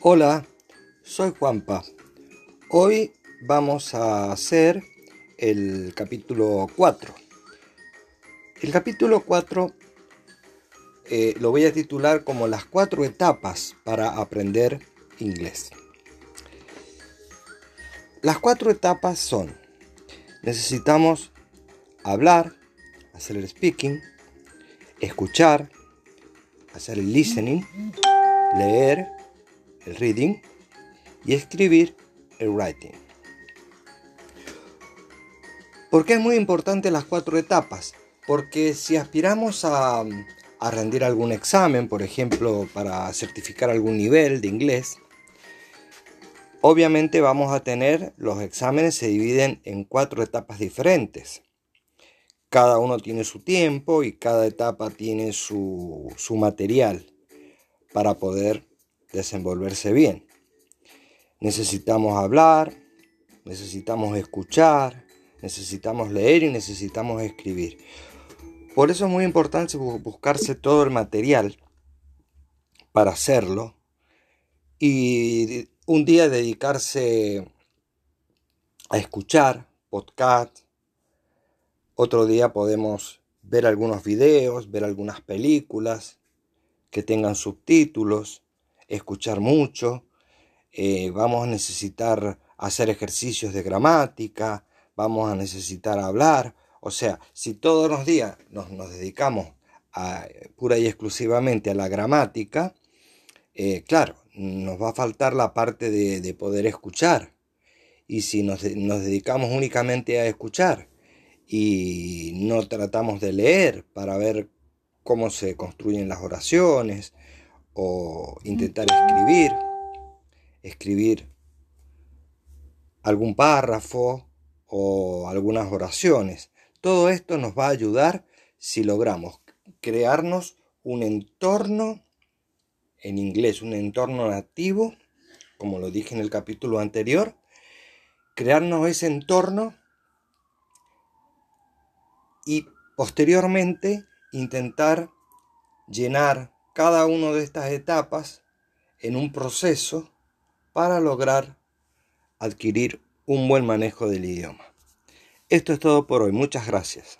Hola, soy Juanpa. Hoy vamos a hacer el capítulo 4. El capítulo 4 eh, lo voy a titular como las cuatro etapas para aprender inglés. Las cuatro etapas son, necesitamos hablar, hacer el speaking, escuchar, hacer el listening, leer, el reading, y escribir el writing. ¿Por qué es muy importante las cuatro etapas? Porque si aspiramos a, a rendir algún examen, por ejemplo, para certificar algún nivel de inglés, obviamente vamos a tener, los exámenes se dividen en cuatro etapas diferentes. Cada uno tiene su tiempo y cada etapa tiene su, su material para poder desenvolverse bien. Necesitamos hablar, necesitamos escuchar, necesitamos leer y necesitamos escribir. Por eso es muy importante buscarse todo el material para hacerlo y un día dedicarse a escuchar podcast. Otro día podemos ver algunos videos, ver algunas películas que tengan subtítulos escuchar mucho, eh, vamos a necesitar hacer ejercicios de gramática, vamos a necesitar hablar. O sea, si todos los días nos, dedicamos a, pura y exclusivamente a la gramática, eh, claro, nos va a faltar la parte de, poder escuchar. Y si nos, nos dedicamos únicamente a escuchar y no tratamos de leer para ver cómo se construyen las oraciones, o intentar escribir, escribir algún párrafo o algunas oraciones. Todo esto nos va a ayudar si logramos crearnos un entorno en inglés, un entorno nativo, como lo dije en el capítulo anterior, crearnos ese entorno y posteriormente intentar llenar cada una de estas etapas en un proceso para lograr adquirir un buen manejo del idioma. Esto es todo por hoy. Muchas gracias.